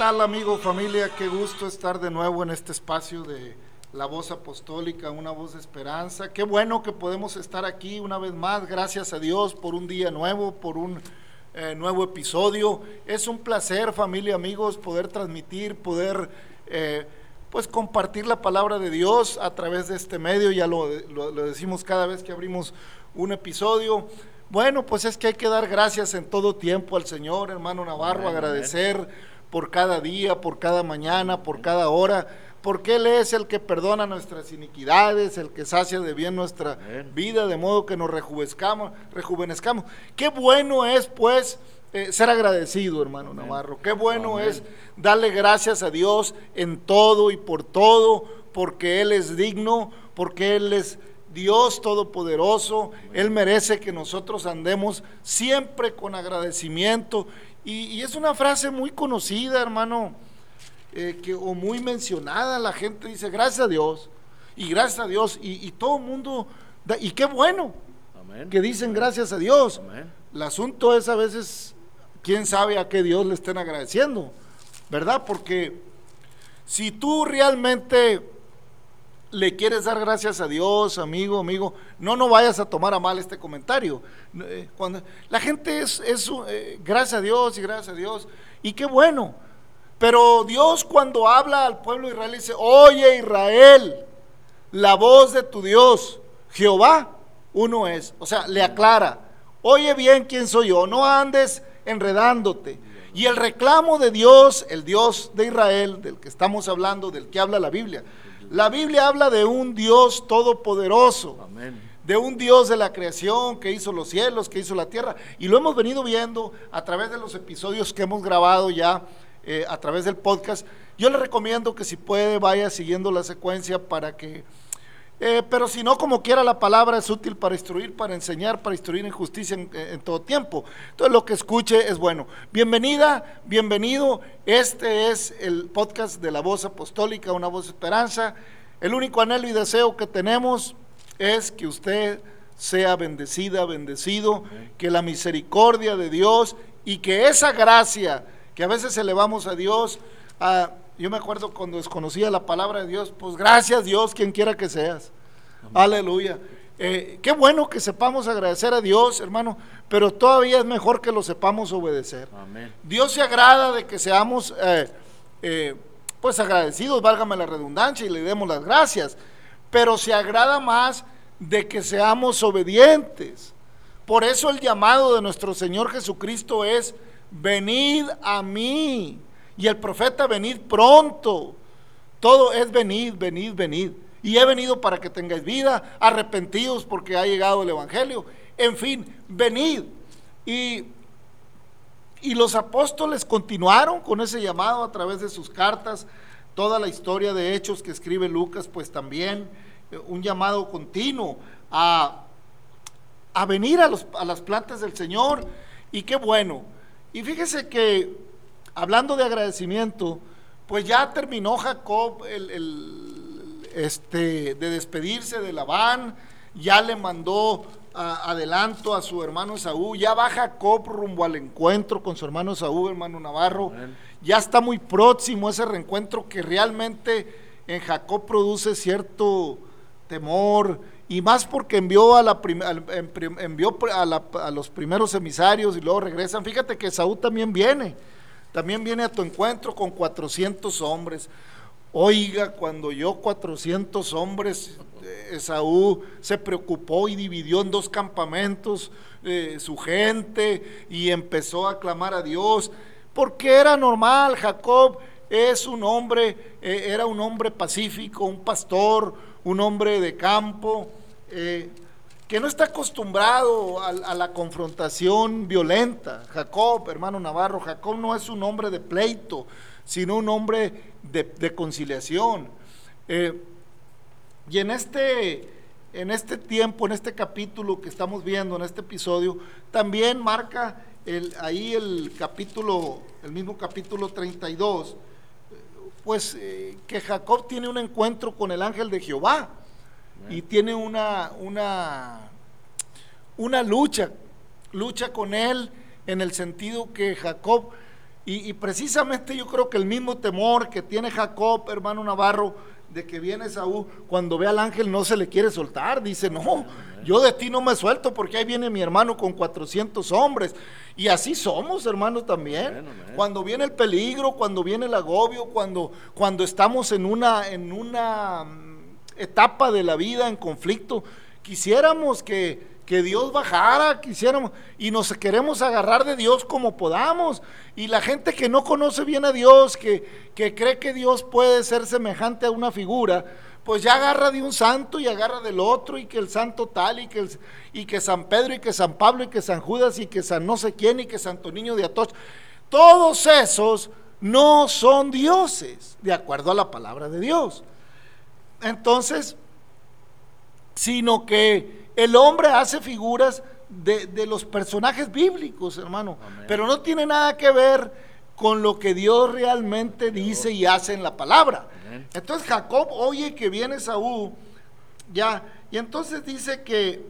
¿Qué tal amigo, familia? Qué gusto estar de nuevo en este espacio de la voz apostólica, una voz de esperanza. Qué bueno que podemos estar aquí una vez más. Gracias a Dios por un día nuevo, por un eh, nuevo episodio. Es un placer, familia, amigos, poder transmitir, poder eh, pues compartir la palabra de Dios a través de este medio. Ya lo, lo decimos cada vez que abrimos un episodio. Bueno, pues es que hay que dar gracias en todo tiempo al Señor, hermano Navarro, agradecer por cada día, por cada mañana, por cada hora, porque Él es el que perdona nuestras iniquidades, el que sacia de bien nuestra vida, de modo que nos rejuvenezcamos. rejuvenezcamos. Qué bueno es, pues, eh, ser agradecido, hermano Navarro. Qué bueno es darle gracias a Dios en todo y por todo, porque Él es digno, porque Él es Dios Todopoderoso. Él merece que nosotros andemos siempre con agradecimiento y, es una frase muy conocida, hermano, eh, que, o muy mencionada. La gente dice, gracias a Dios, y gracias a Dios, y, todo el mundo, y qué bueno que dicen gracias a Dios. El asunto es a veces, quién sabe a qué Dios le estén agradeciendo, ¿verdad? Porque si tú realmente le quieres dar gracias a Dios, amigo, amigo, no, no vayas a tomar a mal este comentario. Eh, cuando, la gente es, es eh, gracias a Dios y gracias a Dios, y qué bueno. Pero Dios cuando habla al pueblo de Israel dice, oye Israel, la voz de tu Dios, Jehová, uno es. O sea, le aclara, oye bien quién soy yo, no andes enredándote. Y el reclamo de Dios, el Dios de Israel, del que estamos hablando, del que habla la Biblia, la Biblia habla de un Dios todopoderoso. De un Dios de la creación que hizo los cielos, que hizo la tierra. Y lo hemos venido viendo a través de los episodios que hemos grabado ya eh, a través del podcast. Yo le recomiendo que si puede vaya siguiendo la secuencia para que eh, pero si no, como quiera, la palabra es útil para instruir, para enseñar, para instruir en justicia en, en, todo tiempo. Entonces, lo que escuche es bueno. Bienvenida, bienvenido. Este es el podcast de la voz apostólica, una voz de esperanza. El único anhelo y deseo que tenemos es que usted sea bendecida, bendecido, que la misericordia de Dios y que esa gracia que a veces elevamos a Dios, a yo me acuerdo cuando desconocía la palabra de Dios, pues gracias Dios, quien quiera que seas. Aleluya. Eh, qué bueno que sepamos agradecer a Dios, hermano, pero todavía es mejor que lo sepamos obedecer. Dios se agrada de que seamos, eh, eh, pues agradecidos, válgame la redundancia, y le demos las gracias, pero se agrada más de que seamos obedientes. Por eso el llamado de nuestro Señor Jesucristo es, venid a mí y el profeta, venid pronto. Todo es venid, venid, venid. Y he venido para que tengáis vida, arrepentidos porque ha llegado el Evangelio. En fin, venid. Y, y los apóstoles continuaron con ese llamado a través de sus cartas. Toda la historia de hechos que escribe Lucas, pues también eh, un llamado continuo a, a venir a, los, a las plantas del Señor. Y qué bueno. Y fíjese que hablando de agradecimiento, pues ya terminó Jacob el, este, de despedirse de Labán, ya le mandó adelanto a su hermano Saúl, ya va Jacob rumbo al encuentro con su hermano Saúl, hermano Navarro, ya está muy próximo ese reencuentro que realmente en Jacob produce cierto temor y más porque envió a, la envió a los primeros emisarios y luego regresan. Fíjate que Saúl también viene también viene a tu encuentro con 400 hombres. Oiga, cuando yo 400 hombres, eh, Esaú se preocupó y dividió en dos campamentos eh, su gente y empezó a clamar a Dios, porque era normal, Jacob es un hombre, eh, era un hombre pacífico, un pastor, un hombre de campo que no está acostumbrado a, la confrontación violenta. Jacob, hermano Navarro, Jacob no es un hombre de pleito, sino un hombre de, conciliación. Eh, y en este, en este tiempo, en este capítulo que estamos viendo, en este episodio, también marca el, ahí el capítulo, el mismo capítulo 32, pues eh, que Jacob tiene un encuentro con el ángel de Jehová y tiene una, una, una lucha, lucha con él en el sentido que Jacob Y, precisamente yo creo que el mismo temor que tiene Jacob, hermano Navarro, de que viene Saúl, cuando ve al ángel no se le quiere soltar, dice, no, yo de ti no me suelto porque ahí viene mi hermano con 400 hombres. Y así somos, hermano, también. Cuando viene el peligro, cuando viene el agobio, cuando, cuando estamos en una, en una etapa de la vida en conflicto, quisiéramos que, que Dios bajara, quisiéramos, y nos queremos agarrar de Dios como podamos. Y la gente que no conoce bien a Dios, que, que cree que Dios puede ser semejante a una figura, pues ya agarra de un santo y agarra del otro, y que el santo tal, y que, y que San Pedro, y que San Pablo, y que San Judas, y que San no sé quién, y que Santo Niño de Atoch. Todos esos no son dioses, de acuerdo a la palabra de Dios. Entonces, sino que el hombre hace figuras de, los personajes bíblicos, hermano, pero no tiene nada que ver con lo que Dios realmente dice y hace en la palabra. Entonces Jacob oye que viene Saúl, ya, y entonces dice que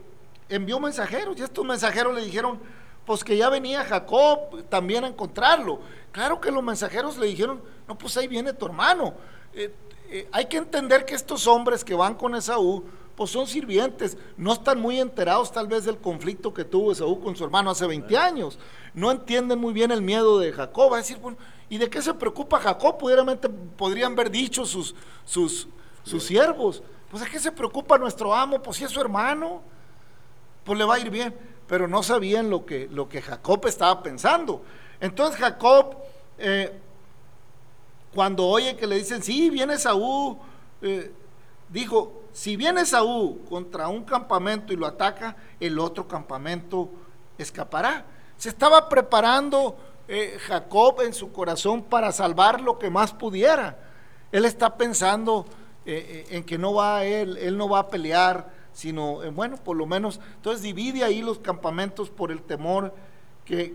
envió mensajeros, y estos mensajeros le dijeron, pues que ya venía Jacob también a encontrarlo. Claro que los mensajeros le dijeron, no, pues ahí viene tu hermano. Eh, eh, hay que entender que estos hombres que van con Esaú, pues son sirvientes, no están muy enterados tal vez del conflicto que tuvo Esaú con su hermano hace 20 años, no entienden muy bien el miedo de Jacob, va a decir, bueno, ¿y de qué se preocupa Jacob? Pudieramente podrían haber dicho sus, sus, sus siervos, pues ¿de qué se preocupa nuestro amo? Pues si es su hermano, pues le va a ir bien, pero no sabían lo que, lo que Jacob estaba pensando. Entonces Jacob, eh, cuando oye que le dicen, sí, viene Saúl, eh, dijo, si viene Saúl contra un campamento y lo ataca, el otro campamento escapará. Se estaba preparando eh, Jacob en su corazón para salvar lo que más pudiera. Él está pensando eh, en que no va a él, él no va a pelear, sino, bueno, por lo menos, entonces divide ahí los campamentos por el temor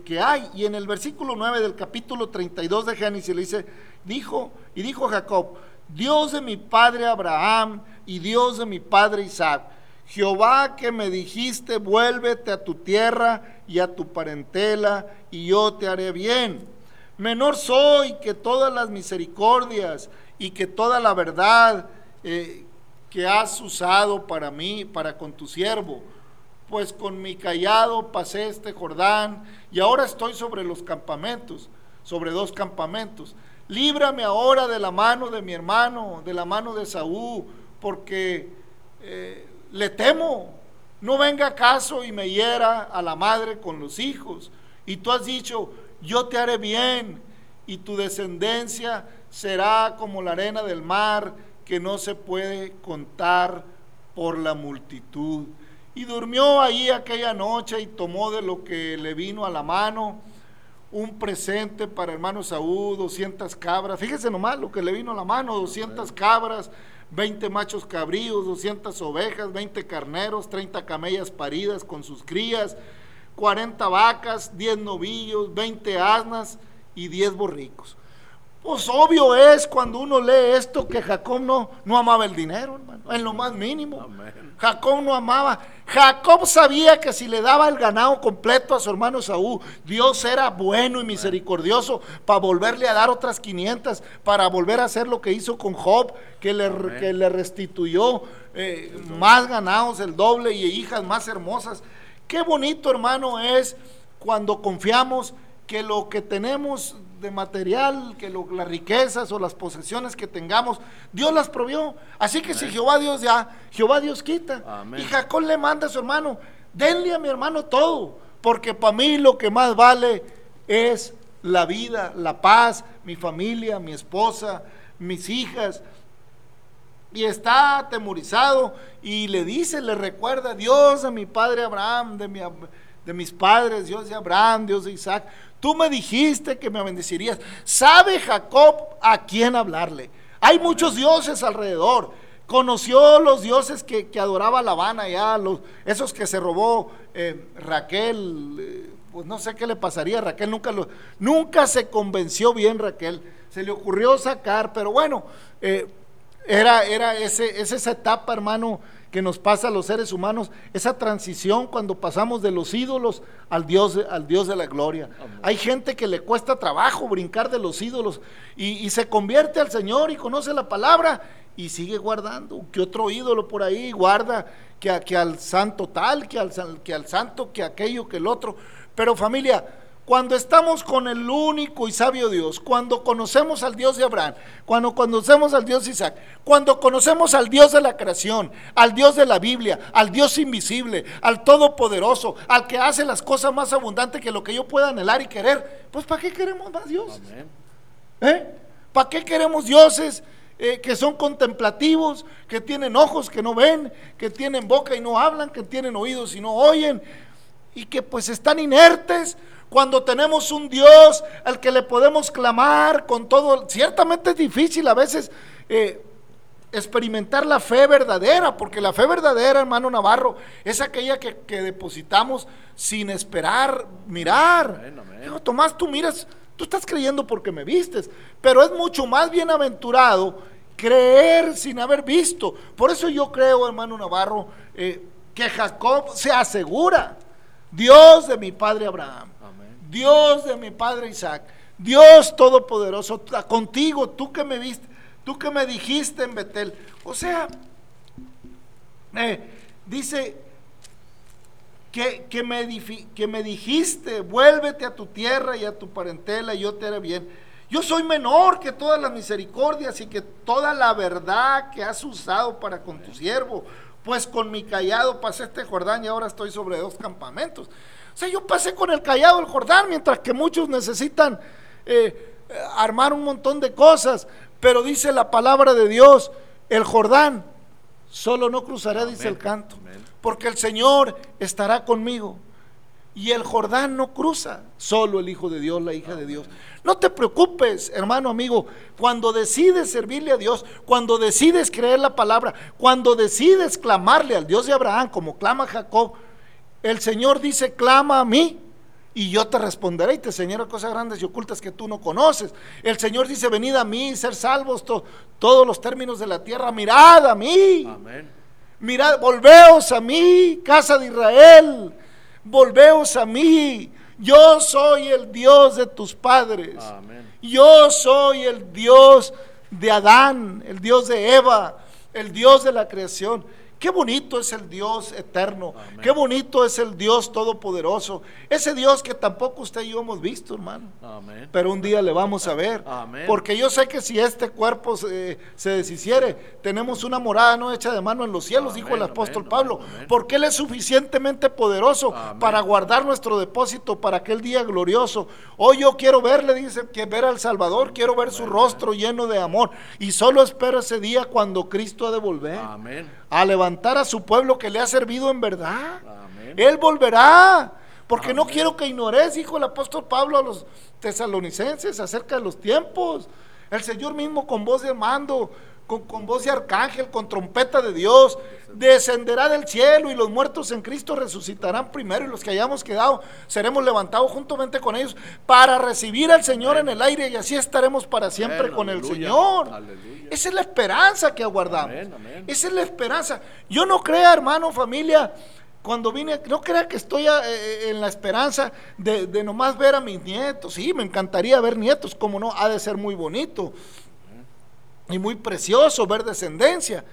que, hay. Y en el versículo 9 del capítulo 32 de Génesis le dice, dijo, y dijo Jacob, Dios de mi padre Abraham y Dios de mi padre Isaac, Jehová que me dijiste, vuélvete a tu tierra y a tu parentela, y yo te haré bien. Menor soy que todas las misericordias y que toda la verdad eh, que has usado para mí, para con tu siervo. Pues con mi callado pasé este Jordán y ahora estoy sobre los campamentos, sobre dos campamentos. Líbrame ahora de la mano de mi hermano, de la mano de Saúl, porque eh, le temo. No venga acaso y me hiera a la madre con los hijos. Y tú has dicho, yo te haré bien y tu descendencia será como la arena del mar que no se puede contar por la multitud. Y durmió ahí aquella noche y tomó de lo que le vino a la mano un presente para hermano Saúl, 200 cabras. Fíjese nomás lo que le vino a la mano, 200 cabras, 20 machos cabríos, 200 ovejas, 20 carneros, 30 camellas paridas con sus crías, 40 vacas, 10 novillos, 20 asnas y 10 borricos. Pues obvio es cuando uno lee esto que Jacob no, no amaba el dinero, hermano, en lo más mínimo. Jacob no amaba. Jacob sabía que si le daba el ganado completo a su hermano Saúl, Dios era bueno y misericordioso para volverle a dar otras 500, para volver a hacer lo que hizo con Job, que le, que le restituyó eh, más ganados, el doble y hijas más hermosas. Qué bonito, hermano, es cuando confiamos que lo que tenemos de material, que las riquezas o las posesiones que tengamos, Dios las provió. Así que si Jehová Dios ya, Jehová Dios quita. Y Jacob le manda a su hermano, denle a mi hermano todo, porque para mí lo que más vale es la vida, la paz, mi familia, mi esposa, mis hijas. Y está atemorizado y le dice, le recuerda, Dios a mi padre Abraham, de, mi, de mis padres, Dios de Abraham, Dios de Isaac Tú me dijiste que me bendecirías. ¿Sabe Jacob a quién hablarle? Hay muchos dioses alrededor. Conoció los dioses que, adoraba La Habana ya, los, esos que se robó eh, Raquel. Eh, pues no sé qué le pasaría a Raquel, nunca, lo, nunca se convenció bien Raquel. Se le ocurrió sacar, pero bueno, eh, era, era ese, esa etapa, hermano, que nos pasa a los seres humanos, esa transición cuando pasamos de los ídolos al Dios, al Dios de la gloria. Hay gente que le cuesta trabajo brincar de los ídolos y, se convierte al Señor y conoce la palabra y sigue guardando, que otro ídolo por ahí guarda, que, que al santo tal, que al, que al santo, que aquello, que el otro. Pero familia, cuando estamos con el único y sabio Dios, cuando conocemos al Dios de Abraham, cuando conocemos al Dios de Isaac, cuando conocemos al Dios de la creación, al Dios de la Biblia, al Dios invisible, al Todopoderoso, al que hace las cosas más abundantes que lo que yo pueda anhelar y querer, pues ¿para qué queremos más Dios? ¿Eh? ¿Para qué queremos dioses? Eh, que son contemplativos, que tienen ojos que no ven, que tienen boca y no hablan, que tienen oídos y no oyen, y que pues están inertes cuando tenemos un Dios al que le podemos clamar con todo, ciertamente es difícil a veces eh, experimentar la fe verdadera, porque la fe verdadera, hermano Navarro, es aquella que, depositamos sin esperar mirar. Tomás, tú miras, tú estás creyendo porque me vistes, pero es mucho más bienaventurado creer sin haber visto. Por eso yo creo, hermano Navarro, eh, que Jacob se asegura, Dios de mi padre Abraham Dios de mi padre Isaac, Dios todopoderoso, contigo, tú que me viste, tú que me dijiste en Betel. O sea, dice que, que me dijiste, vuélvete a tu tierra y a tu parentela y yo te haré bien. Yo soy menor que todas las misericordias y que toda la verdad que has usado para con tu siervo, pues con mi callado pasé este Jordán y ahora estoy sobre dos campamentos. O sea, yo pasé con el callado el Jordán, mientras que muchos necesitan eh, armar un montón de cosas. Pero dice la palabra de Dios, el Jordán solo no cruzaré, dice el canto, porque el Señor estará conmigo. Y el Jordán no cruza, solo el Hijo de Dios, la hija de Dios. No te preocupes, hermano amigo, cuando decides servirle a Dios, cuando decides creer la palabra, cuando decides clamarle al Dios de Abraham, como clama Jacob, el Señor dice, clama a mí y yo te responderé y te enseñaré cosas grandes y ocultas que tú no conoces. El Señor dice, venid a mí, ser salvos todos los términos de la tierra, mirad a mí. Amén. Mirad, volveos a mí, casa de Israel, volveos a mí. Yo soy el Dios de tus padres. Amén. Yo soy el Dios de Adán, el Dios de Eva, el Dios de la creación. Qué bonito es el Dios eterno. Qué bonito es el Dios todopoderoso. Ese Dios que tampoco usted y yo hemos visto, hermano. Pero un día le vamos a ver. Porque yo sé que si este cuerpo se, deshiciere, tenemos una morada no hecha de mano en los cielos, dijo el apóstol Pablo. Porque Él es suficientemente poderoso para guardar nuestro depósito para aquel día glorioso. Hoy yo quiero verle, dice, que ver al Salvador, quiero ver su rostro lleno de amor. Y solo espero ese día cuando Cristo ha de volver. A levantar a su pueblo que le ha servido en verdad. Él volverá. Porque no quiero que ignores, dijo el apóstol Pablo a los tesalonicenses acerca de los tiempos. El Señor mismo con voz de mando con, voz de arcángel, con trompeta de Dios, descenderá del cielo y los muertos en Cristo resucitarán primero y los que hayamos quedado seremos levantados juntamente con ellos para recibir al Señor en el aire y así estaremos para siempre con el Señor. Esa es la esperanza que aguardamos. Esa es la esperanza. Yo no crea, hermano, familia, cuando vine, no crea que estoy eh, eh, en la esperanza de, de nomás ver a mis nietos. Sí, me encantaría ver nietos, como no, ha de ser muy bonito y muy precioso ver descendencia.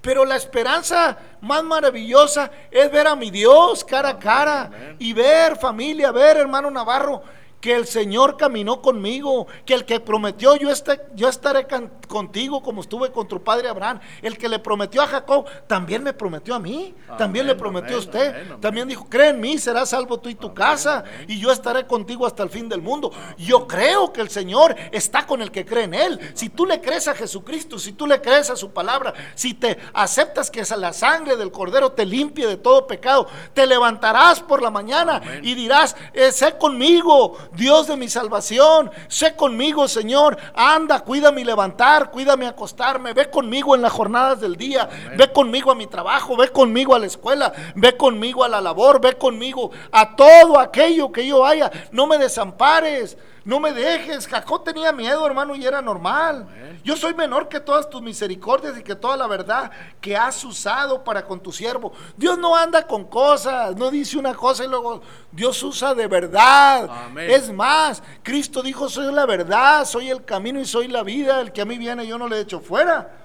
Pero la esperanza más maravillosa es ver a mi Dios cara a cara y ver familia, ver hermano Navarro, que el Señor caminó conmigo, que el que prometió yo, yo estaré contigo como estuve con tu padre Abraham, el que le prometió a Jacob, también me prometió a mí, también le prometió a usted, también dijo, cree en mí, serás salvo tú y tu casa, y yo estaré contigo hasta el fin del mundo. Yo creo que el Señor está con el que cree en Él. Si tú le crees a Jesucristo, si tú le crees a su palabra, si te aceptas que la sangre del Cordero te limpie de todo pecado, te levantarás por la mañana y dirás, eh, sé conmigo, Dios de mi salvación, sé conmigo, Señor. Anda, cuida mi levantar, cuida mi acostarme. Ve conmigo en las jornadas del día. Ve conmigo a mi trabajo, ve conmigo a la escuela, ve conmigo a la labor, ve conmigo a todo aquello que yo haya. No me desampares. No me dejes. Jacob tenía miedo, hermano, y era normal. Yo soy menor que todas tus misericordias y que toda la verdad que has usado para con tu siervo. Dios no anda con cosas, no dice una cosa y luego Dios usa de verdad. Es más, Cristo dijo, soy la verdad, soy el camino y soy la vida. El que a mí viene yo no le echo fuera.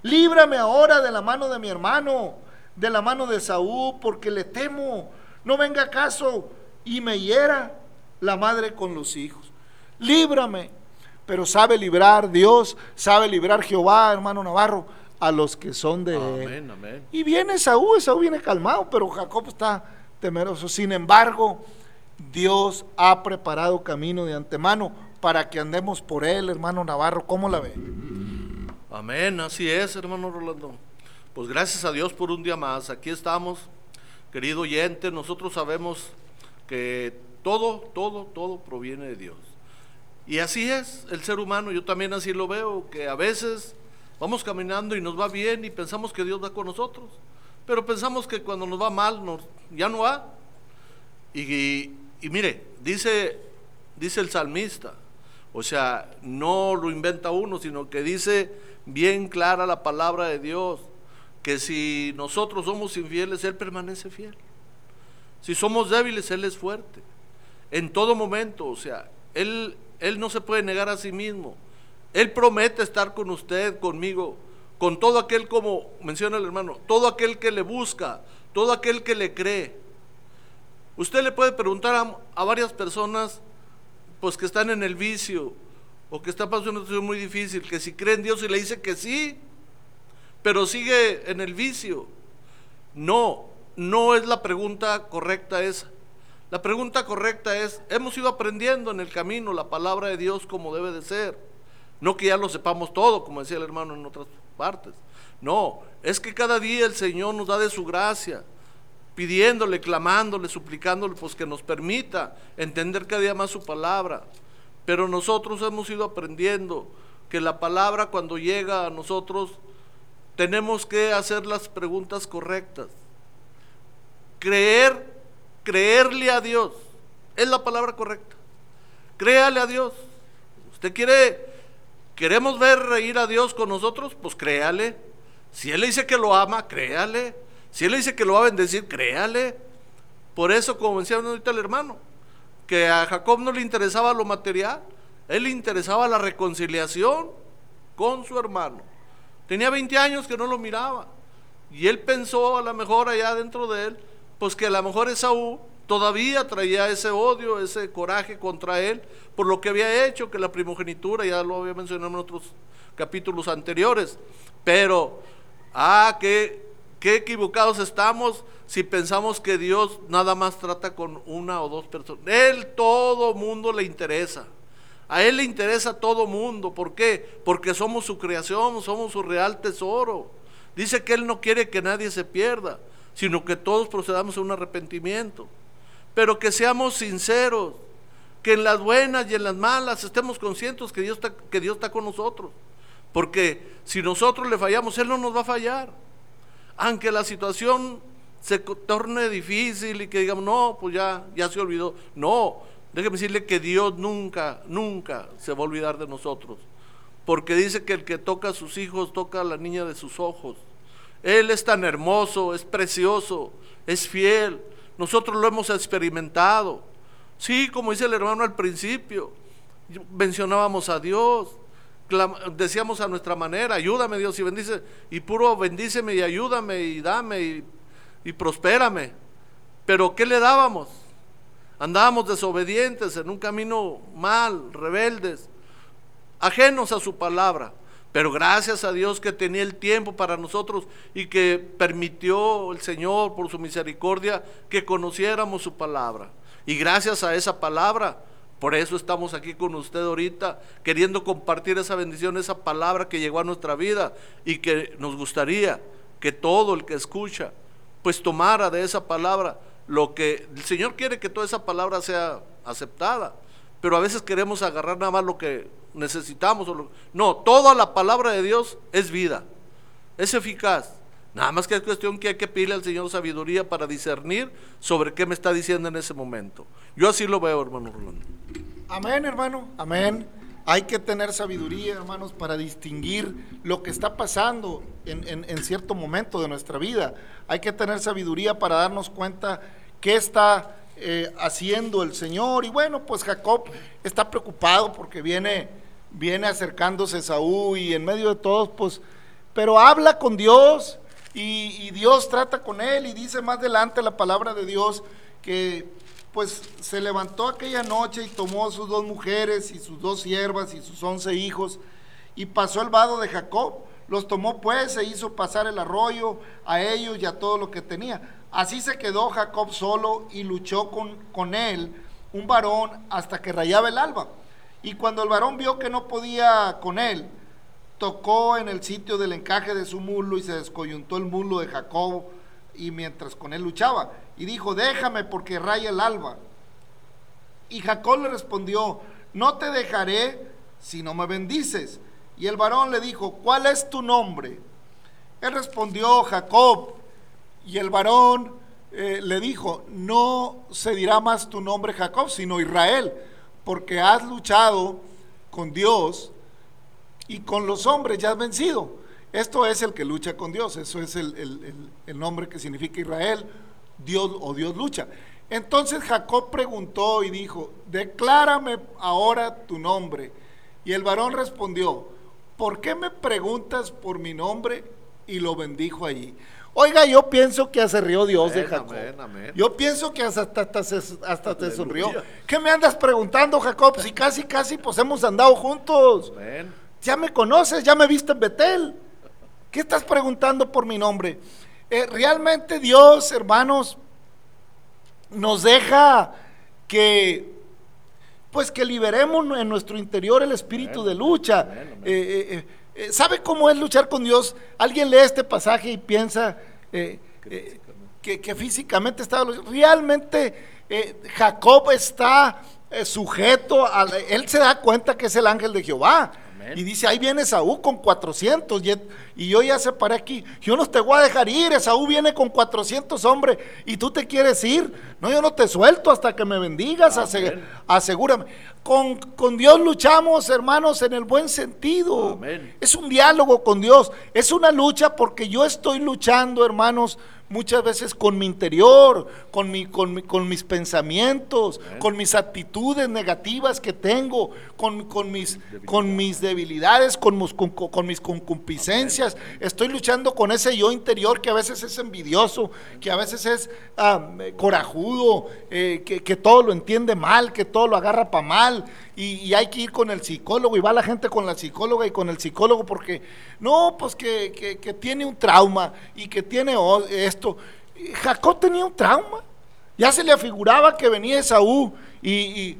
Líbrame ahora de la mano de mi hermano, de la mano de Saúl, porque le temo. No venga acaso y me hiera la madre con los hijos líbrame. Pero sabe librar Dios, sabe librar Jehová, hermano Navarro, a los que son de amén, Amén. Y viene Saúl, Saúl viene calmado, pero Jacob está temeroso. Sin embargo, Dios ha preparado camino de antemano para que andemos por él, hermano Navarro. ¿Cómo la ve? Amén, así es, hermano Rolando. Pues gracias a Dios por un día más. Aquí estamos, querido oyente. Nosotros sabemos que todo, todo, todo proviene de Dios. Y así es el ser humano, yo también así lo veo, que a veces vamos caminando y nos va bien y pensamos que Dios va con nosotros, pero pensamos que cuando nos va mal ya no va. Y, mire, dice, dice el salmista, o sea, no lo inventa uno, sino que dice bien clara la palabra de Dios, que si nosotros somos infieles, Él permanece fiel. Si somos débiles, Él es fuerte. En todo momento, o sea, Él él no se puede negar a sí mismo. Él promete estar con usted, conmigo, con todo aquel, como menciona el hermano, todo aquel que le busca, todo aquel que le cree. Usted le puede preguntar a, varias personas, pues que están en el vicio, o que están pasando una situación muy difícil, que si cree en Dios y le dice que sí, pero sigue en el vicio. No, no es la pregunta correcta esa. La pregunta correcta es, ¿hemos ido aprendiendo en el camino la palabra de Dios como debe de ser? No que ya lo sepamos todo, como decía el hermano en otras partes. No, es que cada día el Señor nos da de su gracia, pidiéndole, clamándole, suplicándole, pues que nos permita entender cada día más su palabra. Pero nosotros hemos ido aprendiendo que la palabra cuando llega a nosotros tenemos que hacer las preguntas correctas. Creer creerle a Dios. Es la palabra correcta. Créale a Dios. Usted quiere, queremos ver reír a Dios con nosotros, pues créale. Si Él le dice que lo ama, créale. Si Él le dice que lo va a bendecir, créale. Por eso, como decía ahorita el hermano, que a Jacob no le interesaba lo material, él le interesaba la reconciliación con su hermano. Tenía 20 años que no lo miraba. Y él pensó a lo mejor allá dentro de él, pues que a lo mejor Esaú todavía traía ese odio, ese coraje contra él por lo que había hecho, que la primogenitura, ya lo había mencionado en otros capítulos anteriores. Pero, ah, qué, qué equivocados estamos si pensamos que Dios nada más trata con una o dos personas. Él todo mundo le interesa. A Él le interesa todo mundo. ¿Por qué? Porque somos su creación, somos su real tesoro. Dice que Él no quiere que nadie se pierda sino que todos procedamos a un arrepentimiento. Pero que seamos sinceros, que en las buenas y en las malas estemos conscientes que Dios está, que Dios está con nosotros. Porque si nosotros le fallamos, Él no nos va a fallar. Aunque la situación se torne difícil y que digamos, no, pues ya, ya se olvidó. No, déjeme decirle que Dios nunca, nunca se va a olvidar de nosotros. Porque dice que el que toca a sus hijos toca a la niña de sus ojos. Él es tan hermoso, es precioso, es fiel. Nosotros lo hemos experimentado. Sí, como dice el hermano al principio, mencionábamos a Dios, decíamos a nuestra manera, ayúdame Dios y bendice, y puro bendíceme y ayúdame y dame y, y prospérame. Pero ¿qué le dábamos? Andábamos desobedientes en un camino mal, rebeldes, ajenos a su palabra. Pero gracias a Dios que tenía el tiempo para nosotros y que permitió el Señor por su misericordia que conociéramos su palabra. Y gracias a esa palabra, por eso estamos aquí con usted ahorita, queriendo compartir esa bendición, esa palabra que llegó a nuestra vida y que nos gustaría que todo el que escucha, pues tomara de esa palabra lo que el Señor quiere que toda esa palabra sea aceptada. Pero a veces queremos agarrar nada más lo que necesitamos. no, toda la palabra de Dios es vida, es eficaz. Nada más que es cuestión que hay que pedirle al Señor sabiduría para discernir sobre qué me está diciendo en ese momento. Yo así lo veo, hermano Rolando. Amén, hermano, amén. Hay que tener sabiduría, hermanos, para distinguir lo que está pasando en, cierto momento de nuestra vida. Hay que tener sabiduría para darnos cuenta qué está eh, haciendo el Señor. Y bueno, pues Jacob está preocupado porque viene, viene acercándose Saúl y en medio de todos, pues, pero habla con Dios y, y Dios trata con él y dice más adelante la palabra de Dios que pues se levantó aquella noche y tomó sus dos mujeres y sus dos siervas y sus once hijos y pasó el vado de Jacob. Los tomó pues e hizo pasar el arroyo a ellos y a todo lo que tenía. Así se quedó Jacob solo y luchó con, con él un varón hasta que rayaba el alba. Y cuando el varón vio que no podía con él, tocó en el sitio del encaje de su mulo y se descoyuntó el mulo de Jacob y mientras con él luchaba. Y dijo, déjame porque raya el alba. Y Jacob le respondió, no te dejaré si no me bendices. Y el varón le dijo, ¿cuál es tu nombre? Él respondió, Jacob. Y el varón eh, le dijo, no se dirá más tu nombre Jacob, sino Israel, porque has luchado con Dios y con los hombres ya has vencido. Esto es el que lucha con Dios, eso es el, nombre que significa Israel, Dios o Dios lucha. Entonces Jacob preguntó y dijo, declárame ahora tu nombre. Y el varón respondió, ¿por qué me preguntas por mi nombre? Y lo bendijo allí. Oiga, yo pienso que se rió Dios de Jacob. Yo pienso que hasta, hasta, te sonrió. ¿Qué me andas preguntando, Jacob? Si casi, casi, pues hemos andado juntos. Ya me conoces, ya me viste en Betel. ¿Qué estás preguntando por mi nombre? Eh, realmente Dios, hermanos, nos deja que, pues que liberemos en nuestro interior el espíritu de lucha. Eh, eh, ¿Sabe cómo es luchar con Dios? Alguien lee este pasaje y piensa que, físicamente está... Realmente Jacob está sujeto, a, él se da cuenta que es el ángel de Jehová. Y dice, ahí viene Saúl con 400 y, yo ya separé aquí. Yo no te voy a dejar ir, Esaú viene con 400 hombres y tú te quieres ir. No, yo no te suelto hasta que me bendigas, asegúrame. Con, con, Dios luchamos, hermanos, en el buen sentido. Es un diálogo con Dios, es una lucha porque yo estoy luchando, hermanos muchas veces con mi interior, con, mi, con, con mis pensamientos, con mis actitudes negativas que tengo, con, con mis, con mis debilidades, con, con, mis concupiscencias. Estoy luchando con ese yo interior que a veces es envidioso, que a veces es ah, corajudo, eh, que, que todo lo entiende mal, que todo lo agarra para mal y, hay que ir con el psicólogo y va la gente con la psicóloga y con el psicólogo porque no, pues que, tiene un trauma y que tiene esto. Jacob tenía un trauma. Ya se le afiguraba que venía Esaú y,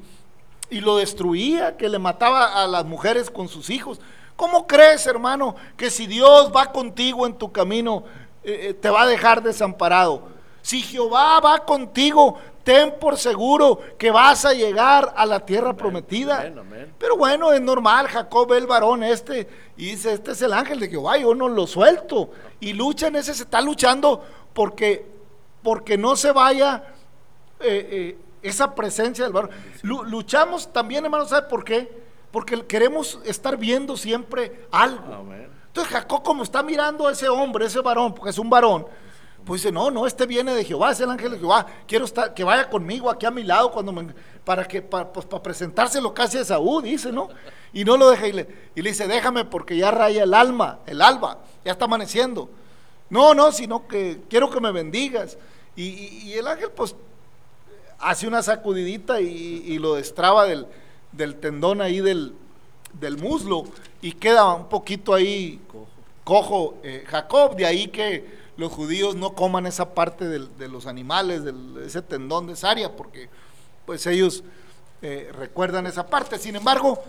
y, lo destruía, que le mataba a las mujeres con sus hijos. ¿Cómo crees, hermano, que si Dios va contigo en tu camino, eh, eh, te va a dejar desamparado? Si Jehová va contigo, ten por seguro que vas a llegar a la tierra prometida. Pero bueno, es normal, Jacob ve el varón este y dice, este es el ángel de Jehová, yo no lo suelto. Y lucha en ese, se está luchando porque, porque no se vaya eh, eh, esa presencia del varón. luchamos también, hermano, ¿sabe por qué? Porque queremos estar viendo siempre algo. Entonces Jacob como está mirando a ese hombre, ese varón, porque es un varón, pues dice, no, no, este viene de Jehová, es el ángel de Jehová. Quiero estar, que vaya conmigo aquí a mi lado cuando para que, para, pues, para presentárselo casi a Saúl, dice, ¿no? Y no lo deja y le, y le dice, déjame porque ya raya el alma, el alba, ya está amaneciendo. No, no, sino que quiero que me bendigas. Y, el ángel, pues, hace una sacudidita y, lo destraba del, del, tendón ahí del, del muslo y queda un poquito ahí cojo, eh, Jacob, de ahí que los judíos no coman esa parte de los animales, de ese tendón de Saria, porque pues ellos eh, recuerdan esa parte. Sin embargo,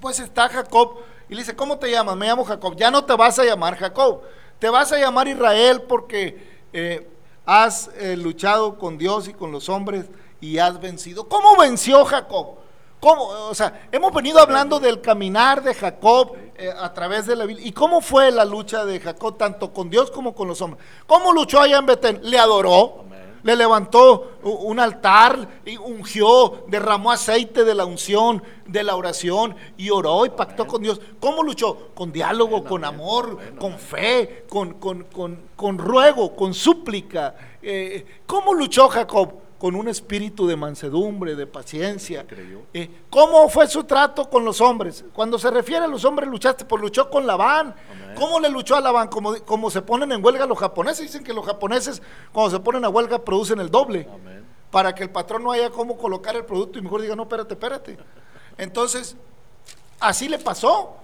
pues está Jacob y le dice, ¿cómo te llamas? Me llamo Jacob. Ya no te vas a llamar Jacob, te vas a llamar Israel porque eh, has luchado con Dios y con los hombres y has vencido. ¿Cómo venció Jacob? ¿Cómo? O sea, hemos venido hablando del caminar de Jacob eh, a través de la Biblia. ¿Y cómo fue la lucha de Jacob, tanto con Dios como con los hombres? ¿Cómo luchó allá en Betén? Le adoró, le levantó un altar, y ungió, derramó aceite de la unción, de la oración, y oró y pactó con Dios. ¿Cómo luchó? Con diálogo, con amor, con fe, con, con, ruego, con súplica. Eh, ¿Cómo luchó Jacob? Con un espíritu de mansedumbre, de paciencia. Eh, ¿Cómo fue su trato con los hombres? Cuando se refiere a los hombres, luchaste, pues luchó con Labán. ¿Cómo le luchó a Labán? Como, como se ponen en huelga los japoneses. Dicen que los japoneses, cuando se ponen a huelga, producen el doble. Para que el patrón no haya cómo colocar el producto y mejor diga, no, espérate, espérate. Entonces, así le pasó.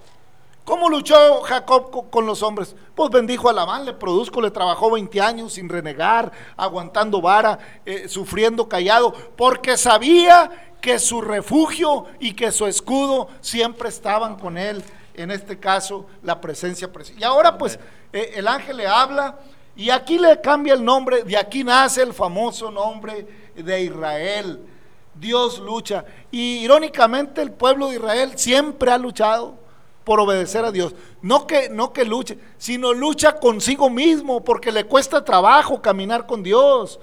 ¿Cómo luchó Jacob con los hombres? Pues bendijo a Labán, le produjo, le trabajó 20 años sin renegar, aguantando vara, eh, sufriendo callado, porque sabía que su refugio y que su escudo siempre estaban con él. En este caso, la presencia. Y ahora pues eh, el ángel le habla y aquí le cambia el nombre, de aquí nace el famoso nombre de Israel. Dios lucha. Y irónicamente el pueblo de Israel siempre ha luchado por obedecer a Dios. No que, no que luche, sino lucha consigo mismo porque le cuesta trabajo caminar con Dios.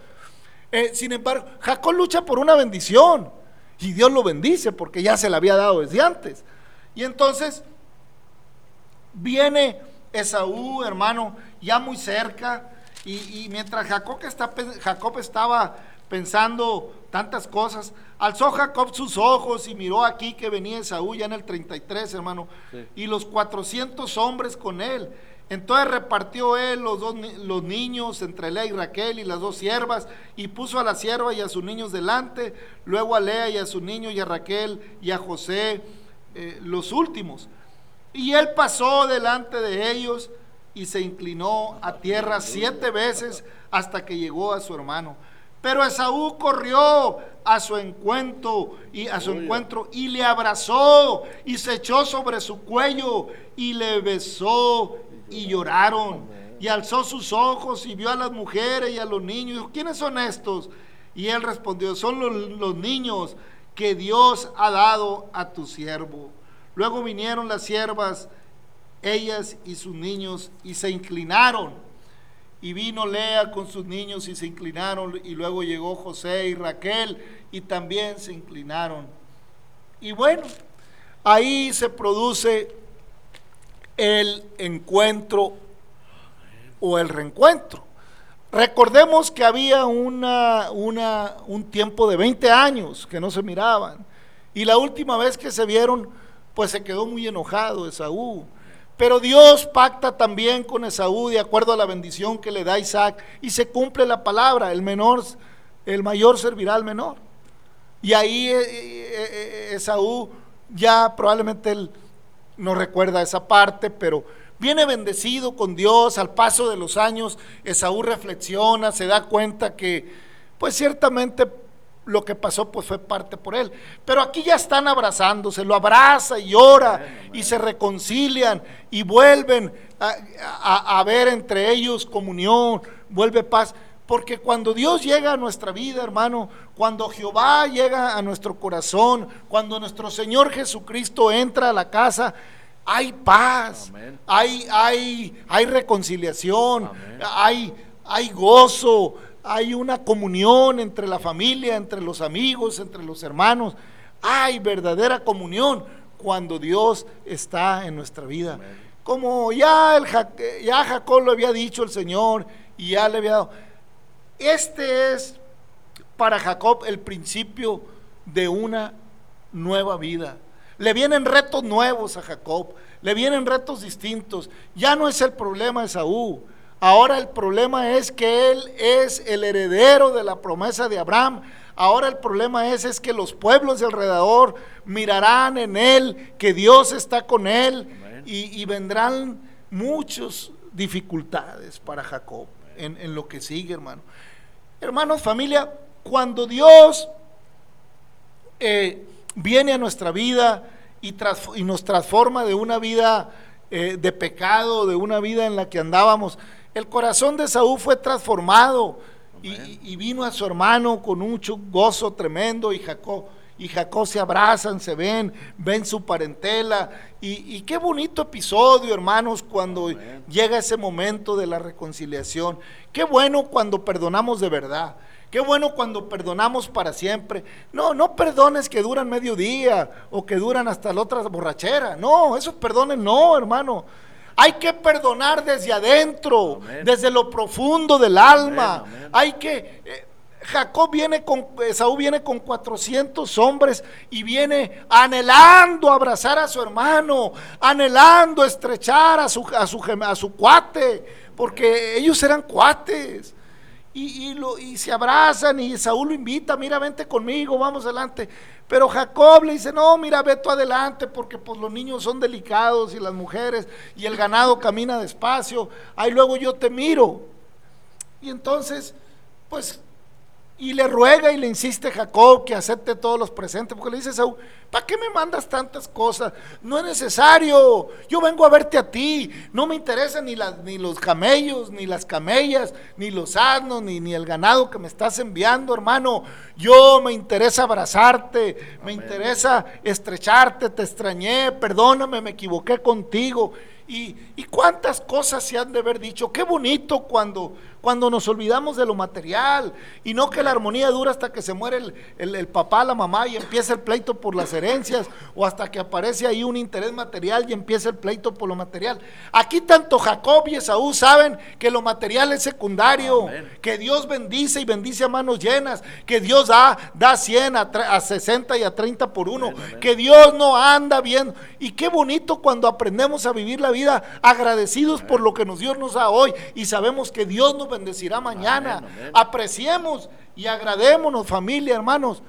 Eh, sin embargo, Jacob lucha por una bendición y Dios lo bendice porque ya se la había dado desde antes. Y entonces viene Esaú, hermano, ya muy cerca, y, mientras Jacob, está, Jacob estaba pensando tantas cosas. Alzó Jacob sus ojos y miró aquí que venía Esaú ya en el 33, hermano, y los 400 hombres con él. Entonces repartió él los dos los niños entre Lea y Raquel y las dos siervas, y puso a la sierva y a sus niños delante, luego a Lea y a su niño y a Raquel y a José eh, los últimos. Y él pasó delante de ellos y se inclinó a tierra siete veces hasta que llegó a su hermano. Pero Esaú corrió a su encuentro y a su encuentro y le abrazó y se echó sobre su cuello y le besó y lloraron. Y alzó sus ojos y vio a las mujeres y a los niños. dijo, ¿quiénes son estos? Y él respondió, son los, los niños que Dios ha dado a tu siervo. Luego vinieron las siervas, ellas y sus niños, y se inclinaron y vino Lea con sus niños y se inclinaron, y luego llegó José y Raquel y también se inclinaron. Y bueno, ahí se produce el encuentro o el reencuentro. Recordemos que había una, una, un tiempo de 20 años que no se miraban. Y la última vez que se vieron, pues se quedó muy enojado Esaú. Pero Dios pacta también con Esaú de acuerdo a la bendición que le da Isaac y se cumple la palabra, el menor, el mayor servirá al menor. Y ahí eh, eh, eh, Esaú ya probablemente él no recuerda esa parte, pero viene bendecido con Dios al paso de los años. Esaú reflexiona, se da cuenta que pues ciertamente lo que pasó pues fue parte por él. Pero aquí ya están abrazándose, lo abraza y ora y se reconcilian y vuelven a, ver entre ellos comunión, vuelve paz. Porque cuando Dios llega a nuestra vida, hermano, cuando Jehová llega a nuestro corazón, cuando nuestro Señor Jesucristo entra a la casa, hay paz, hay, hay, hay reconciliación, hay, hay gozo, hay una comunión entre la familia, entre los amigos, entre los hermanos. Hay verdadera comunión cuando Dios está en nuestra vida. Como ya, el, ya Jacob lo había dicho el Señor y ya le había dado. Este es para Jacob el principio de una nueva vida. Le vienen retos nuevos a Jacob, le vienen retos distintos. Ya no es el problema de Saúl, Ahora el problema es que él es el heredero de la promesa de Abraham. Ahora el problema es, es que los pueblos de alrededor mirarán en él, que Dios está con él y, vendrán muchas dificultades para Jacob en, lo que sigue, hermano. Hermanos, familia, cuando Dios eh, viene a nuestra vida y, y, nos transforma de una vida eh, de pecado, de una vida en la que andábamos, el corazón de Saúl fue transformado y, vino a su hermano con mucho gozo tremendo y Jacob. y Jacob se abrazan, se ven, ven su parentela. Y, qué bonito episodio, hermanos, cuando llega ese momento de la reconciliación. Qué bueno cuando perdonamos de verdad. Qué bueno cuando perdonamos para siempre. No, no perdones que duran medio día o que duran hasta la otra borrachera. No, esos perdones no, hermano. Hay que perdonar desde adentro, desde lo profundo del alma. Hay que... Eh, Jacob viene con, Esaú viene con 400 hombres y viene anhelando abrazar a su hermano, anhelando estrechar a su, a su, a su cuate, porque ellos eran cuates. Y, y, lo, y se abrazan y Esaú lo invita, mira, vente conmigo, vamos adelante. Pero Jacob le dice, no, mira, ve tú adelante, porque pues los niños son delicados y las mujeres y el ganado camina despacio, ahí luego yo te miro. Y entonces, pues y le ruega y le insiste Jacob que acepte todos los presentes, porque le dice Saúl, ¿para qué me mandas tantas cosas? No es necesario, yo vengo a verte a ti, no me interesan ni, las, ni los camellos, ni las camellas, ni los asnos, ni, ni el ganado que me estás enviando, hermano. Yo me interesa abrazarte, me interesa estrecharte, te extrañé, perdóname, me equivoqué contigo. Y, y cuántas cosas se han de haber dicho, qué bonito cuando cuando nos olvidamos de lo material y no que la armonía dura hasta que se muere el, papá, la mamá y empieza el pleito por las herencias o hasta que aparece ahí un interés material y empieza el pleito por lo material. Aquí tanto Jacob y Esaú saben que lo material es secundario, que Dios bendice y bendice a manos llenas, que Dios da, da 100 a, 60 y a 30 por uno, que Dios no anda bien. Y qué bonito cuando aprendemos a vivir la vida agradecidos por lo que nos Dios nos da hoy y sabemos que Dios nos bendecirá mañana. Apreciemos y agradémonos, familia, hermanos,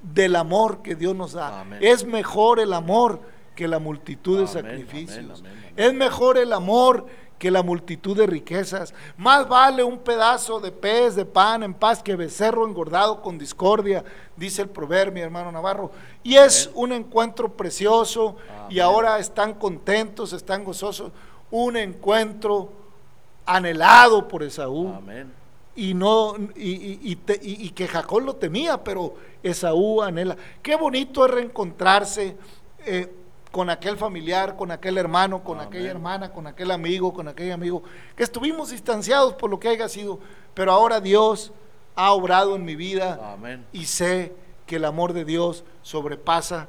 del amor que Dios nos da. Es mejor el amor que la multitud de sacrificios. Es mejor el amor que la multitud de riquezas. Más vale un pedazo de pez, de pan en paz que becerro engordado con discordia, dice el proverbio, hermano Navarro. Y es un encuentro precioso y ahora están contentos, están gozosos. Un encuentro anhelado por Esaú. Y, no, y, y, que Jacob lo temía, pero Esaú anhela. Qué bonito es reencontrarse eh, con aquel familiar, con aquel hermano, con aquella hermana, con aquel amigo, con aquel amigo, que estuvimos distanciados por lo que haya sido, pero ahora Dios ha obrado en mi vida y sé que el amor de Dios sobrepasa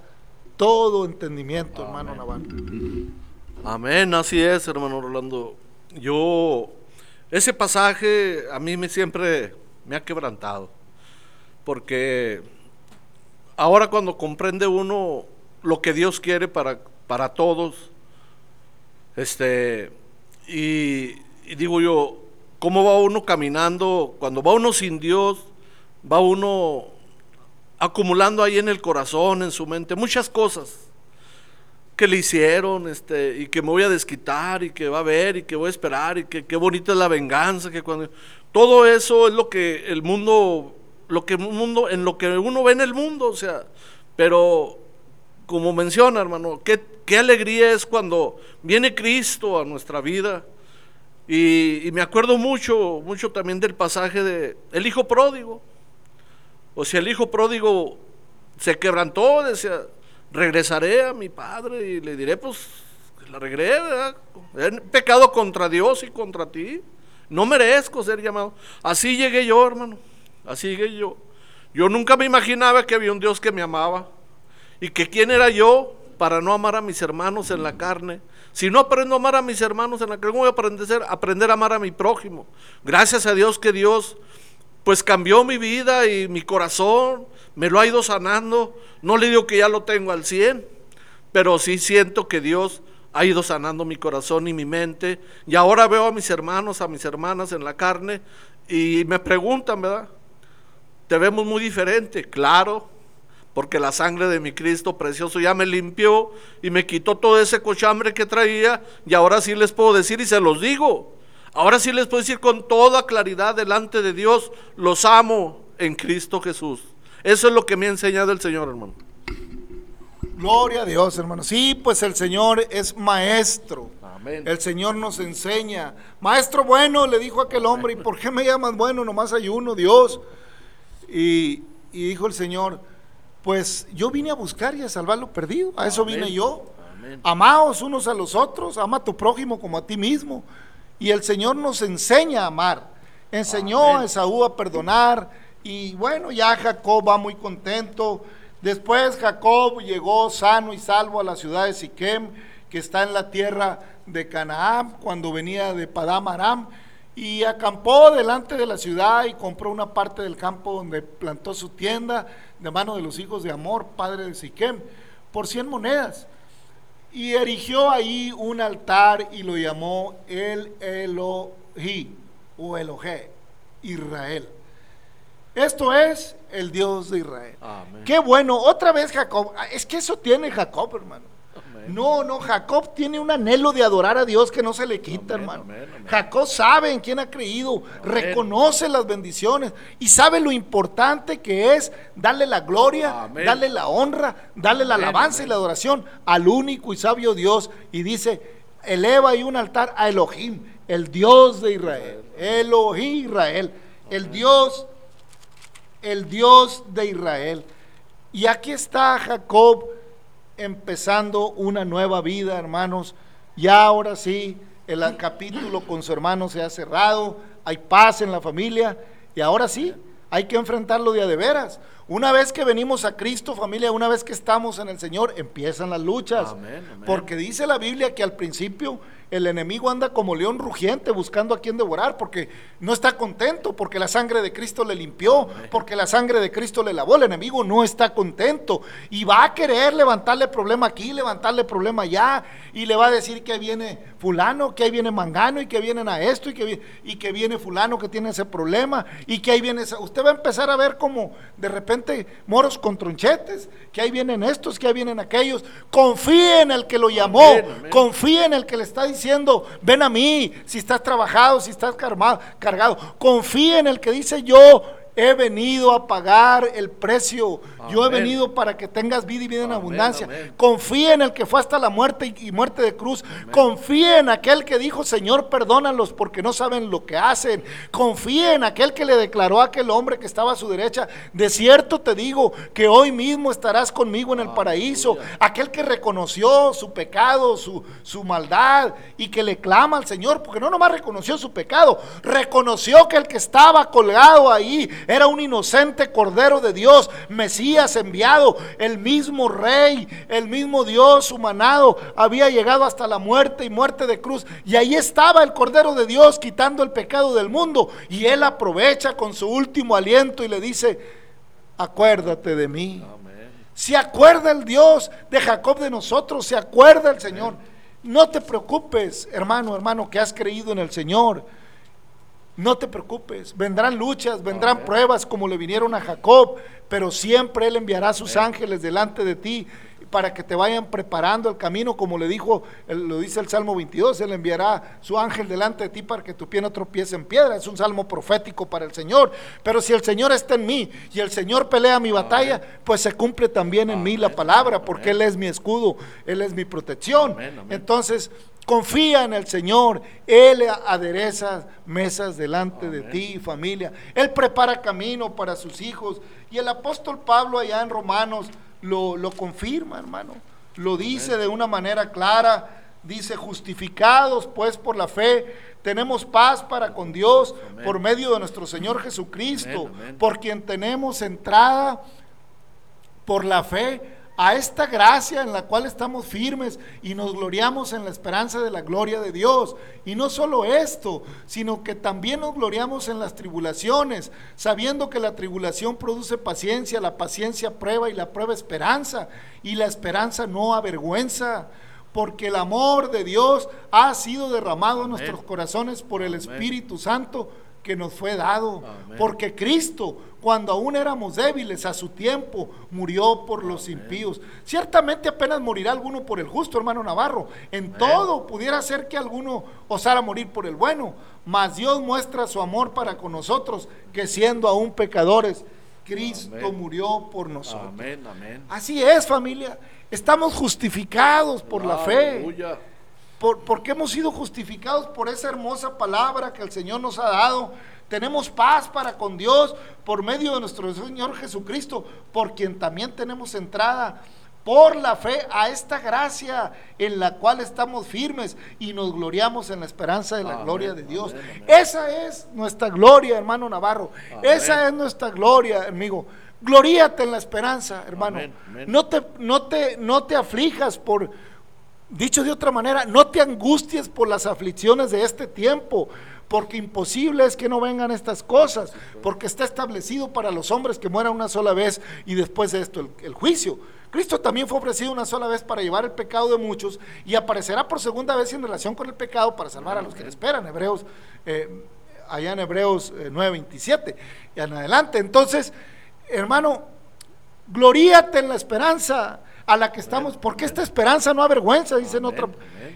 todo entendimiento, hermano Navarro. Amén, así es, hermano Rolando yo, ese pasaje a mí me siempre me ha quebrantado, porque ahora cuando comprende uno lo que Dios quiere para, para todos, este, y, y digo yo, ¿cómo va uno caminando? Cuando va uno sin Dios, va uno acumulando ahí en el corazón, en su mente, muchas cosas que le hicieron, este, y que me voy a desquitar, y que va a ver, y que voy a esperar, y que qué bonita es la venganza, que cuando todo eso es lo que el mundo, lo que mundo, en lo que uno ve en el mundo, o sea, pero como menciona, hermano, qué, qué alegría es cuando viene Cristo a nuestra vida. Y, y, me acuerdo mucho, mucho también del pasaje de el hijo pródigo. O sea, el hijo pródigo se quebrantó, decía, regresaré a mi padre y le diré, pues, la regresé, ¿verdad? He pecado contra Dios y contra ti. No merezco ser llamado. Así llegué yo, hermano. Así llegué yo. Yo nunca me imaginaba que había un Dios que me amaba. Y que quién era yo para no amar a mis hermanos en la carne. Si no aprendo a amar a mis hermanos en la carne, ¿cómo voy a aprender, aprender a amar a mi prójimo? Gracias a Dios que Dios pues cambió mi vida y mi corazón, me lo ha ido sanando. No le digo que ya lo tengo al 100, pero sí siento que Dios ha ido sanando mi corazón y mi mente. Y ahora veo a mis hermanos, a mis hermanas en la carne y me preguntan, ¿verdad? Te vemos muy diferente, claro, porque la sangre de mi Cristo precioso ya me limpió y me quitó todo ese cochambre que traía y ahora sí les puedo decir y se los digo. Ahora sí les puedo decir con toda claridad delante de Dios, los amo en Cristo Jesús. Eso es lo que me ha enseñado el Señor, hermano. Gloria a Dios, hermano. Sí, pues el Señor es maestro. Amén. El Señor nos enseña. Maestro bueno, le dijo aquel hombre, ¿y por qué me llamas bueno? Nomás hay uno, Dios. Y, y dijo el Señor, pues yo vine a buscar y a salvar lo perdido, a eso Amén. vine yo. Amén. Amaos unos a los otros, ama a tu prójimo como a ti mismo. Y el Señor nos enseña a amar. Enseñó Amén. a Esaú a perdonar. Y bueno, ya Jacob va muy contento. Después Jacob llegó sano y salvo a la ciudad de Siquem, que está en la tierra de Canaán, cuando venía de Padam Aram. Y acampó delante de la ciudad y compró una parte del campo donde plantó su tienda de mano de los hijos de Amor, padre de Siquem, por 100 monedas. Y erigió ahí un altar y lo llamó el Elohi o Elohe, Israel. Esto es el Dios de Israel. Amén. Qué bueno, otra vez Jacob. Ah, Es que eso tiene Jacob, hermano. Amén. No, no, Jacob tiene un anhelo de adorar a Dios que no se le quita, Amén, hermano. amén. Jacob sabe en quién ha creído, reconoce las bendiciones y sabe lo importante que es darle la gloria, darle la honra, darle la alabanza y la adoración al único y sabio Dios. Y dice, eleva ahí un altar a Elohim, el Dios de Israel. Elohim Israel, el Dios, el Dios de Israel. Y aquí está Jacob empezando una nueva vida, hermanos. Ya ahora sí, el capítulo con su hermano se ha cerrado, hay paz en la familia y ahora sí, hay que enfrentarlo de a de veras. Una vez que venimos a Cristo, familia, una vez que estamos en el Señor, empiezan las luchas. Amén, amén. Porque dice la Biblia que al principio el enemigo anda como león rugiente buscando a quien devorar porque no está contento, porque la sangre de Cristo le limpió, porque la sangre de Cristo le lavó. El enemigo no está contento y va a querer levantarle problema aquí, levantarle problema allá y le va a decir que viene fulano, que ahí viene mangano y que vienen a esto y que, vi- y que viene fulano que tiene ese problema y que ahí viene... esa- Usted va a empezar a ver como de repente moros con tronchetes, que ahí vienen estos, que ahí vienen aquellos. Confíe en el que lo llamó, Amén, amén. confíe en el que le está diciendo, ven a mí, si estás trabajado, si estás carma- cargado. Confíe en el que dice, yo he venido a pagar el precio, yo he venido para que tengas vida y vida en Amén, abundancia. amén. Confíe en el que fue hasta la muerte y, y muerte de cruz. Confíe en aquel que dijo, Señor, perdónalos porque no saben lo que hacen. Confíe en aquel que le declaró a aquel hombre que estaba a su derecha, de cierto te digo que hoy mismo estarás conmigo en el paraíso. Aquel que reconoció su pecado, su, su maldad y que le clama al Señor, porque no nomás reconoció su pecado, reconoció que el que estaba colgado ahí era un inocente cordero de Dios, Mesías enviado, el mismo rey, el mismo Dios humanado, había llegado hasta la muerte y muerte de cruz. Y ahí estaba el cordero de Dios quitando el pecado del mundo. Y él aprovecha con su último aliento y le dice, acuérdate de mí. Se acuerda el Dios de Jacob de nosotros, se acuerda el Señor. No te preocupes, hermano, hermano, que has creído en el Señor. No te preocupes, vendrán luchas, vendrán Amén. pruebas como le vinieron a Jacob, pero siempre Él enviará sus ángeles delante de ti para que te vayan preparando el camino, como le dijo, lo dice el Salmo 22, Él enviará su ángel delante de ti para que tu pie no tropiece en piedra. Es un salmo profético para el Señor. Pero si el Señor está en mí y el Señor pelea mi batalla, pues se cumple también en mí la palabra, porque amén. Él es mi escudo, Él es mi protección. Entonces, confía en el Señor. Él adereza mesas delante de ti, familia. Él prepara camino para sus hijos. Y el apóstol Pablo allá en Romanos lo, lo confirma, hermano. Lo dice de una manera clara. Dice, justificados pues por la fe, tenemos paz para con Dios Amén. por medio de nuestro Señor Jesucristo, por quien tenemos entrada por la fe a esta gracia en la cual estamos firmes y nos gloriamos en la esperanza de la gloria de Dios. Y no solo esto, sino que también nos gloriamos en las tribulaciones, sabiendo que la tribulación produce paciencia, la paciencia prueba y la prueba esperanza, y la esperanza no avergüenza. Porque el amor de Dios ha sido derramado en Amén. nuestros corazones por el Amén. Espíritu Santo que nos fue dado. Amén. Porque Cristo, cuando aún éramos débiles a su tiempo, murió por los impíos. Ciertamente apenas morirá alguno por el justo, hermano Navarro. En todo pudiera ser que alguno osara morir por el bueno, mas Dios muestra su amor para con nosotros, que siendo aún pecadores, Cristo murió por nosotros. Así es, familia. Estamos justificados por la fe. Aleluya. Por- porque hemos sido justificados por esa hermosa palabra que el Señor nos ha dado, Tenemos paz para con Dios por medio de nuestro Señor Jesucristo, por quien también tenemos entrada por la fe a esta gracia en la cual estamos firmes y nos gloriamos en la esperanza de la gloria de Dios. Esa es nuestra gloria, hermano Navarro. Esa es nuestra gloria, amigo. Gloríate en la esperanza, hermano. No te, no te, no te aflijas por, dicho de otra manera, no te angusties por las aflicciones de este tiempo porque imposible es que no vengan estas cosas, porque está establecido para los hombres que mueran una sola vez y después de esto el, juicio. Cristo también fue ofrecido una sola vez para llevar el pecado de muchos y aparecerá por segunda vez en relación con el pecado para salvar a los que le esperan, Hebreos, eh, allá en Hebreos 9:27 eh, y en adelante. Entonces, hermano, gloríate en la esperanza a la que estamos, porque esta esperanza no avergüenza, dice en otra,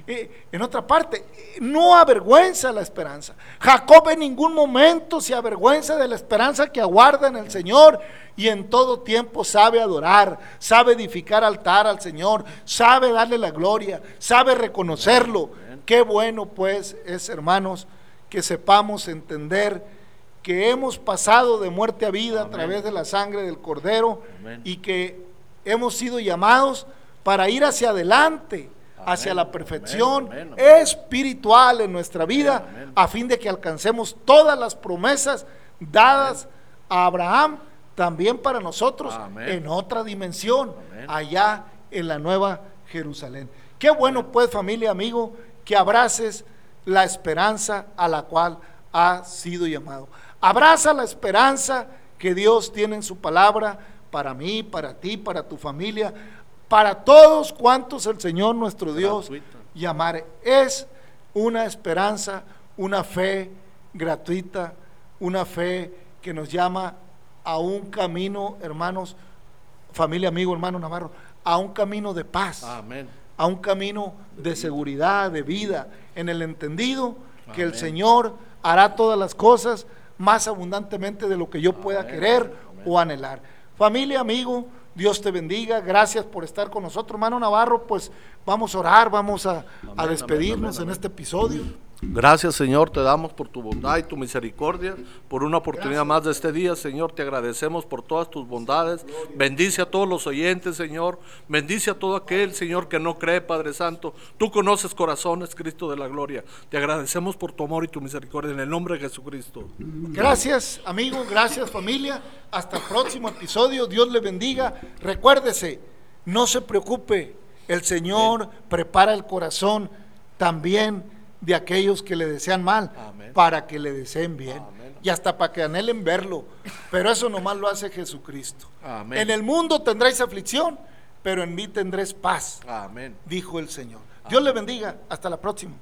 eh, en otra parte, no avergüenza la esperanza. Jacob en ningún momento se avergüenza de la esperanza que aguarda en el Señor y en todo tiempo sabe adorar, sabe edificar altar al Señor, sabe darle la gloria, sabe reconocerlo. Qué bueno pues es, hermanos, que sepamos entender que hemos pasado de muerte a vida a través de la sangre del Cordero y que hemos sido llamados para ir hacia adelante, hacia la perfección espiritual en nuestra vida, a fin de que alcancemos todas las promesas dadas a Abraham, también para nosotros, en otra dimensión, allá en la nueva Jerusalén. Qué bueno pues familia, amigo, que abraces la esperanza a la cual ha sido llamado. Abraza la esperanza que Dios tiene en su palabra para mí, para ti, para tu familia, para todos cuantos el Señor nuestro Dios llamare. Es una esperanza, una fe gratuita, una fe que nos llama a un camino, hermanos, familia, amigo, hermano Navarro, a un camino de paz, a un camino de seguridad, de vida, en el entendido que el Señor hará todas las cosas más abundantemente de lo que yo pueda querer o anhelar. Familia, amigo, Dios te bendiga. Gracias por estar con nosotros, hermano Navarro. Pues vamos a orar, vamos a, despedirnos en este episodio. Gracias Señor, te damos por tu bondad y tu misericordia, por una oportunidad más de este día, Señor, te agradecemos por todas tus bondades. Bendice a todos los oyentes, Señor. Bendice a todo aquel, Señor, que no cree, Padre Santo. Tú conoces corazones, Cristo de la gloria. Te agradecemos por tu amor y tu misericordia en el nombre de Jesucristo. Gracias, amigo, gracias familia. Hasta el próximo episodio. Dios le bendiga. Recuérdese, no se preocupe. El Señor prepara el corazón también de aquellos que le desean mal, para que le deseen bien. Y hasta para que anhelen verlo. Pero eso nomás lo hace Jesucristo. En el mundo tendréis aflicción, pero en mí tendréis paz. Dijo el Señor. Dios le bendiga. Hasta la próxima.